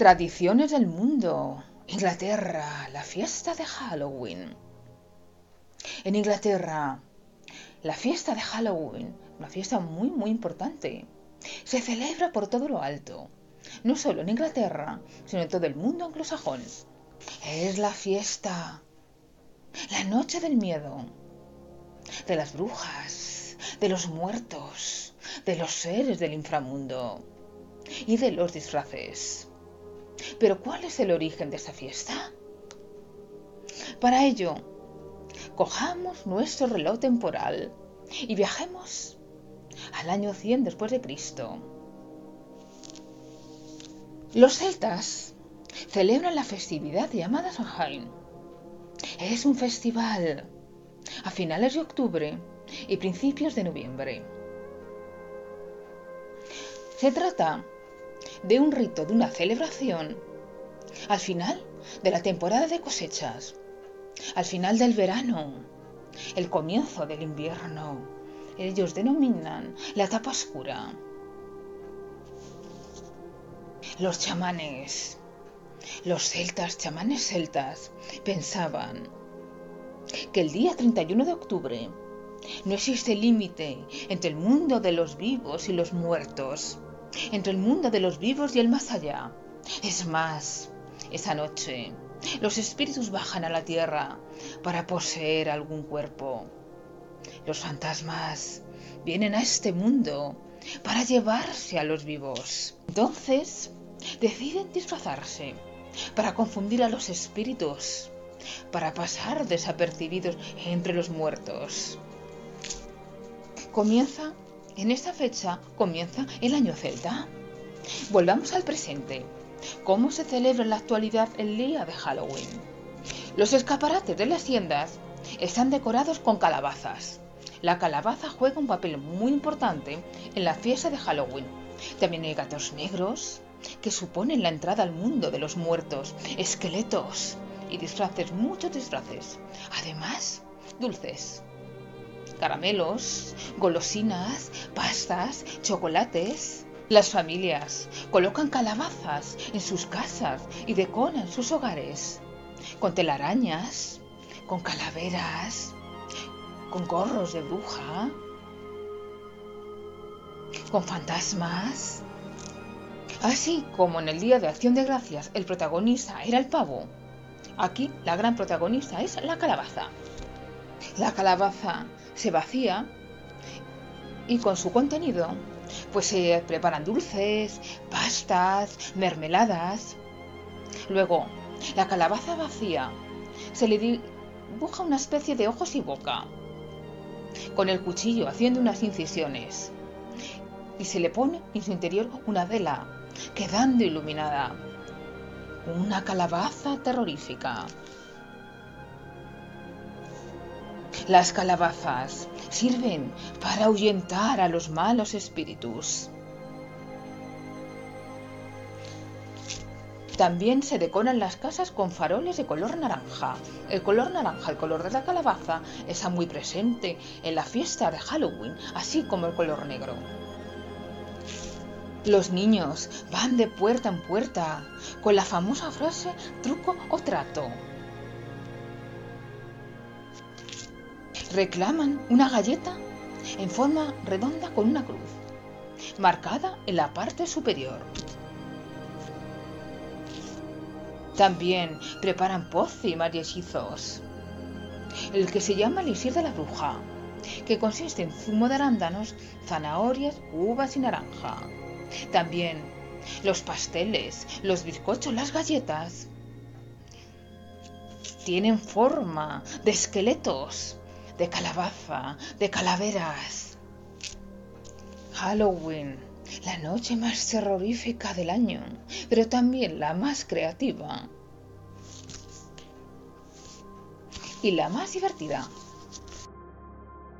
Tradiciones del mundo. Inglaterra, la fiesta de Halloween. En Inglaterra, la fiesta de Halloween, una fiesta muy, muy importante, se celebra por todo lo alto, no solo en Inglaterra, sino en todo el mundo anglosajón. Es la fiesta, la noche del miedo, de las brujas, de los muertos, de los seres del inframundo y de los disfraces. Pero ¿cuál es el origen de esta fiesta? Para ello, cojamos nuestro reloj temporal y viajemos al año 100 después de Cristo. Los celtas celebran la festividad llamada Samhain. Es un festival a finales de octubre y principios de noviembre. Se trata de un rito, de una celebración al final de la temporada de cosechas, al final del verano, el comienzo del invierno. Ellos denominan la etapa oscura. Los chamanes, los celtas, chamanes celtas, pensaban que el día 31 de octubre no existe límite entre el mundo de los vivos y los muertos, entre el mundo de los vivos y el más allá. Es más, esa noche los espíritus bajan a la tierra para poseer algún cuerpo. Los fantasmas vienen a este mundo para llevarse a los vivos. Entonces, deciden disfrazarse para confundir a los espíritus, para pasar desapercibidos entre los muertos. Comienza, en esta fecha, comienza el año celta. Volvamos al presente. ¿Cómo se celebra en la actualidad el día de Halloween? Los escaparates de las tiendas están decorados con calabazas. La calabaza juega un papel muy importante en la fiesta de Halloween. También hay gatos negros, que suponen la entrada al mundo de los muertos, esqueletos y disfraces, muchos disfraces. Además, dulces, caramelos, golosinas, pastas, chocolates. Las familias colocan calabazas en sus casas y decoran sus hogares con telarañas, con calaveras, con gorros de bruja, con fantasmas. Así como en el Día de Acción de Gracias el protagonista era el pavo, aquí la gran protagonista es la calabaza. La calabaza se vacía y con su contenido pues se preparan dulces, pastas, mermeladas. Luego, la calabaza vacía se le dibuja una especie de ojos y boca, con el cuchillo haciendo unas incisiones, y se le pone en su interior una vela, quedando iluminada. Una calabaza terrorífica. Las calabazas sirven para ahuyentar a los malos espíritus. También se decoran las casas con faroles de color naranja. El color naranja, el color de la calabaza, está muy presente en la fiesta de Halloween, así como el color negro. Los niños van de puerta en puerta con la famosa frase truco o trato. Reclaman una galleta en forma redonda con una cruz, marcada en la parte superior. También preparan pócimas y hechizos. El que se llama elixir de la bruja, que consiste en zumo de arándanos, zanahorias, uvas y naranja. También los pasteles, los bizcochos, las galletas. Tienen forma de esqueletos de calabaza, de calaveras. Halloween, la noche más terrorífica del año, pero también la más creativa. Y la más divertida.